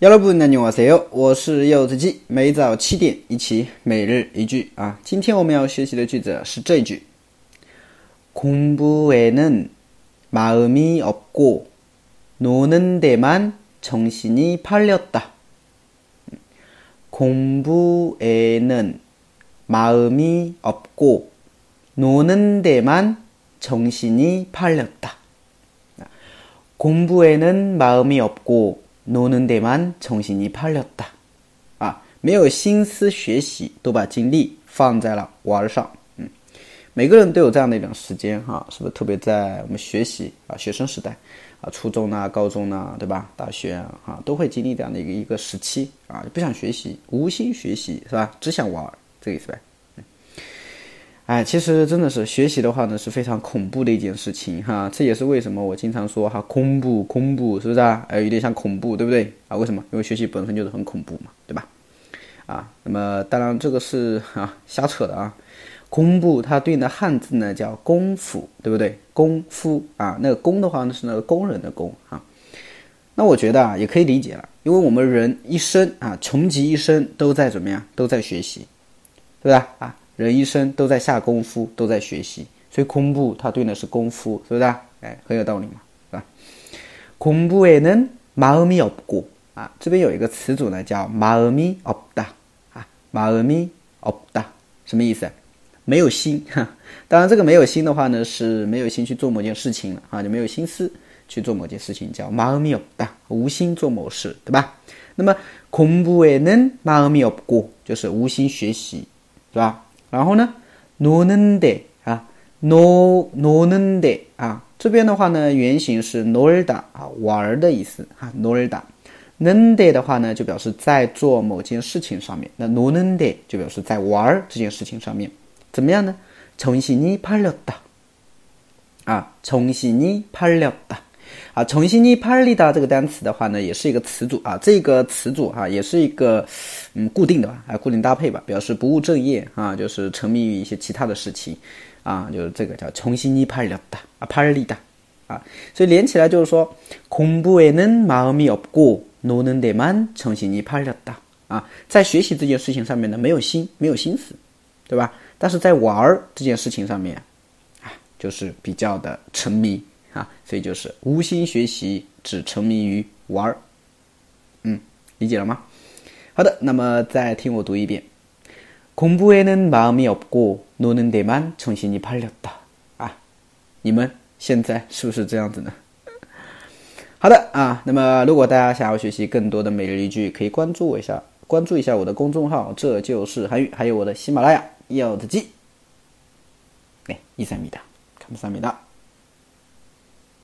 여러분안녕하세요，我是柚子鸡，每早七点一起每日一句啊。今天我们要学习的句子是这句：공부에는마음이없고노는데만정신이팔렸다。공부에는마음이없고노는데만정신이팔렸다。공부에는마음이없고 노는데만정신이팔렸다啊，没有心思学习，都把精力放在了玩上。嗯，每个人都有这样的一种时间哈，是不是？特别在我们学习啊，学生时代啊，初中呐、高中呐，对吧？大学啊，都会经历这样的一个一个时期啊，不想学习，无心学习，是吧？只想玩，这个意思呗。 哎，其实真的是学习的话呢，是非常恐怖的一件事情哈。这也是为什么我经常说哈，恐怖恐怖，是不是啊？哎，有点像恐怖，对不对啊？为什么？因为学习本身就是很恐怖嘛，对吧？啊，那么当然这个是啊瞎扯的啊。恐怖它对应的汉字呢叫功夫，对不对？功夫啊，那个功的话呢是那个工人的工啊。那我觉得啊也可以理解了，因为我们人一生啊穷极一生都在怎么样？都在学习，对吧？啊。人一生都在下功夫，都在学习，所以空部它对应的是功夫，是不是？哎，很有道理嘛，是吧？공부에는마음이없고啊，这边有一个词组呢，叫마음이없다啊，마음이없다什么意思？没有心哈。当然，这个没有心的话呢，是没有心去做某件事情了啊，就没有心思去做某件事情，叫마음이없다无心做某事，对吧？那么공부에는마음이없고就是无心学习，是吧？ 然后呢，노는 데， 啊，노노는 데， 啊，这边的话呢，原型是놀다啊，玩的意思啊，놀 다。 는데的话呢，就表示在做某件事情上面。那노는 데就表示在玩这件事情上面，怎么样呢？정신이팔렸 다， 啊，정신이팔렸 다。 啊，重新一拍利达这个单词的话呢，也是一个词组啊，这个词组哈，也是一个嗯固定的吧，啊，固定搭配吧，表示不务正业啊，就是沉迷于一些其他的事情啊，就是这个叫重新一拍利达啊，拍利达啊，所以连起来就是说，공부에는마음이없고노는데만정신이팔렸다啊，在学习这件事情上面呢，没有心，没有心思，对吧？但是在玩儿这件事情上面啊，就是比较的沉迷。 啊，所以就是无心学习，只沉迷于玩儿。嗯，理解了吗？好的，那么再听我读一遍。공부에는마음이없고노는데만정신이팔렸다啊，你们现在是不是这样子呢？好的啊，那么如果大家想要学习更多的每日一句，可以关注我一下，关注一下我的公众号，这就是韩语，还有我的喜马拉雅柚子鸡。哎，一三米的，看不三米的。